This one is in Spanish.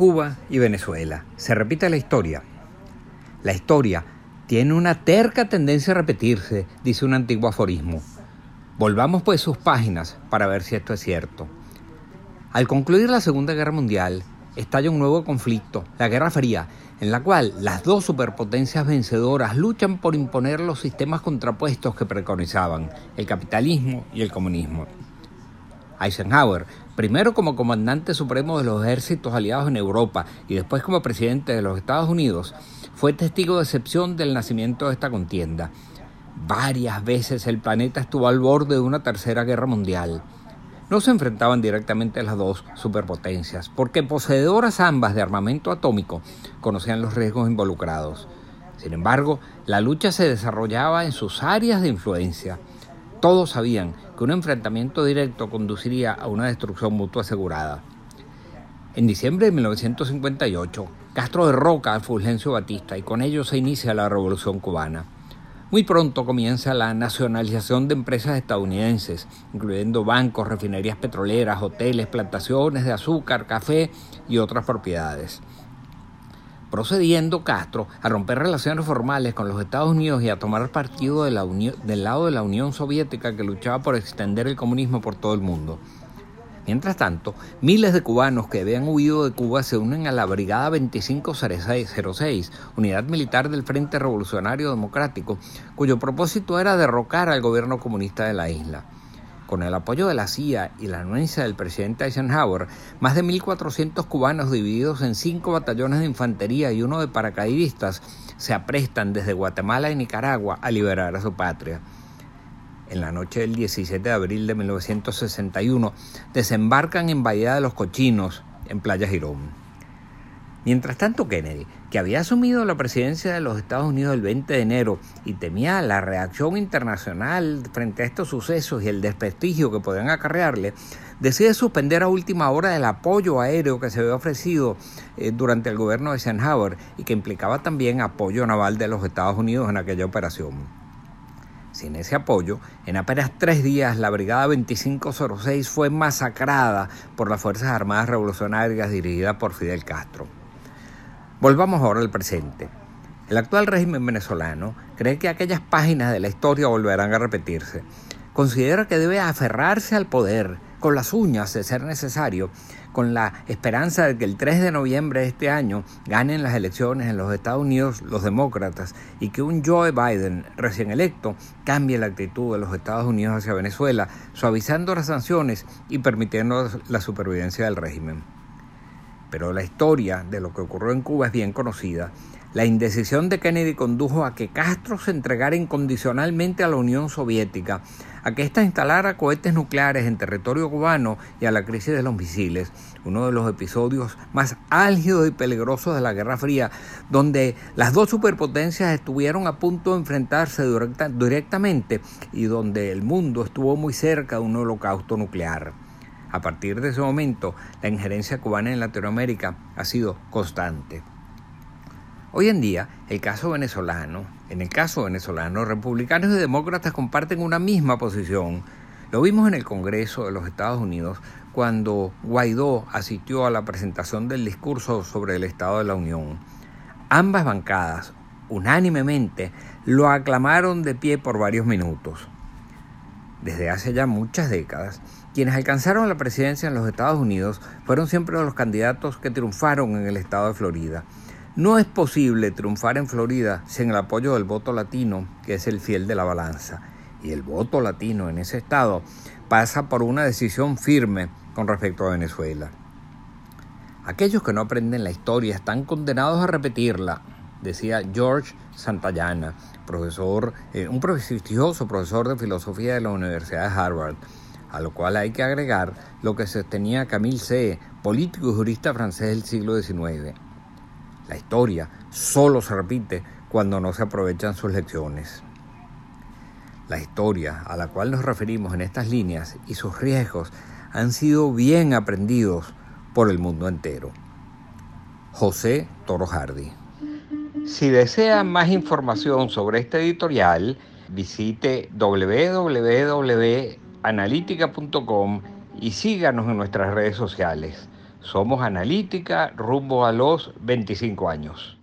Cuba y Venezuela. Se repite la historia. La historia tiene una terca tendencia a repetirse, dice un antiguo aforismo. Volvamos pues sus páginas para ver si esto es cierto. Al concluir la Segunda Guerra Mundial, estalla un nuevo conflicto, la Guerra Fría, en la cual las dos superpotencias vencedoras luchan por imponer los sistemas contrapuestos que preconizaban, el capitalismo y el comunismo. Eisenhower, primero como comandante supremo de los ejércitos aliados en Europa y después como presidente de los Estados Unidos, fue testigo de excepción del nacimiento de esta contienda. Varias veces el planeta estuvo al borde de una tercera guerra mundial. No se enfrentaban directamente las dos superpotencias, porque poseedoras ambas de armamento atómico conocían los riesgos involucrados. Sin embargo, la lucha se desarrollaba en sus áreas de influencia. Todos sabían que un enfrentamiento directo conduciría a una destrucción mutua asegurada. En diciembre de 1958, Castro derroca a Fulgencio Batista y con ello se inicia la Revolución cubana. Muy pronto comienza la nacionalización de empresas estadounidenses, incluyendo bancos, refinerías petroleras, hoteles, plantaciones de azúcar, café y otras propiedades procediendo Castro a romper relaciones formales con los Estados Unidos y a tomar partido del lado de la Unión Soviética que luchaba por extender el comunismo por todo el mundo. Mientras tanto, miles de cubanos que habían huido de Cuba se unen a la Brigada 2506, unidad militar del Frente Revolucionario Democrático, cuyo propósito era derrocar al gobierno comunista de la isla. Con el apoyo de la CIA y la anuencia del presidente Eisenhower, más de 1.400 cubanos divididos en cinco batallones de infantería y uno de paracaidistas se aprestan desde Guatemala y Nicaragua a liberar a su patria. En la noche del 17 de abril de 1961 desembarcan en Bahía de los Cochinos, en Playa Girón. Mientras tanto, Kennedy, que había asumido la presidencia de los Estados Unidos el 20 de enero y temía la reacción internacional frente a estos sucesos y el desprestigio que podían acarrearle, decide suspender a última hora el apoyo aéreo que se había ofrecido eh, durante el gobierno de Eisenhower y que implicaba también apoyo naval de los Estados Unidos en aquella operación. Sin ese apoyo, en apenas tres días la Brigada 2506 fue masacrada por las Fuerzas Armadas Revolucionarias dirigidas por Fidel Castro. Volvamos ahora al presente. El actual régimen venezolano cree que aquellas páginas de la historia volverán a repetirse. Considera que debe aferrarse al poder con las uñas de ser necesario, con la esperanza de que el 3 de noviembre de este año ganen las elecciones en los Estados Unidos los demócratas y que un Joe Biden recién electo cambie la actitud de los Estados Unidos hacia Venezuela, suavizando las sanciones y permitiendo la supervivencia del régimen pero la historia de lo que ocurrió en Cuba es bien conocida. La indecisión de Kennedy condujo a que Castro se entregara incondicionalmente a la Unión Soviética, a que ésta instalara cohetes nucleares en territorio cubano y a la crisis de los misiles, uno de los episodios más álgidos y peligrosos de la Guerra Fría, donde las dos superpotencias estuvieron a punto de enfrentarse directamente y donde el mundo estuvo muy cerca de un holocausto nuclear. A partir de ese momento, la injerencia cubana en Latinoamérica ha sido constante. Hoy en día, el caso venezolano, en el caso venezolano, republicanos y demócratas comparten una misma posición. Lo vimos en el Congreso de los Estados Unidos cuando Guaidó asistió a la presentación del discurso sobre el Estado de la Unión. Ambas bancadas, unánimemente, lo aclamaron de pie por varios minutos. Desde hace ya muchas décadas, quienes alcanzaron la presidencia en los Estados Unidos fueron siempre los candidatos que triunfaron en el estado de Florida. No es posible triunfar en Florida sin el apoyo del voto latino, que es el fiel de la balanza. Y el voto latino en ese estado pasa por una decisión firme con respecto a Venezuela. Aquellos que no aprenden la historia están condenados a repetirla, decía George Santayana, profesor, eh, un prestigioso profesor de filosofía de la Universidad de Harvard a lo cual hay que agregar lo que sostenía Camille C., político y jurista francés del siglo XIX. La historia solo se repite cuando no se aprovechan sus lecciones. La historia a la cual nos referimos en estas líneas y sus riesgos han sido bien aprendidos por el mundo entero. José Toro Hardy. Si desea más información sobre este editorial, visite www analítica.com y síganos en nuestras redes sociales. Somos Analítica rumbo a los 25 años.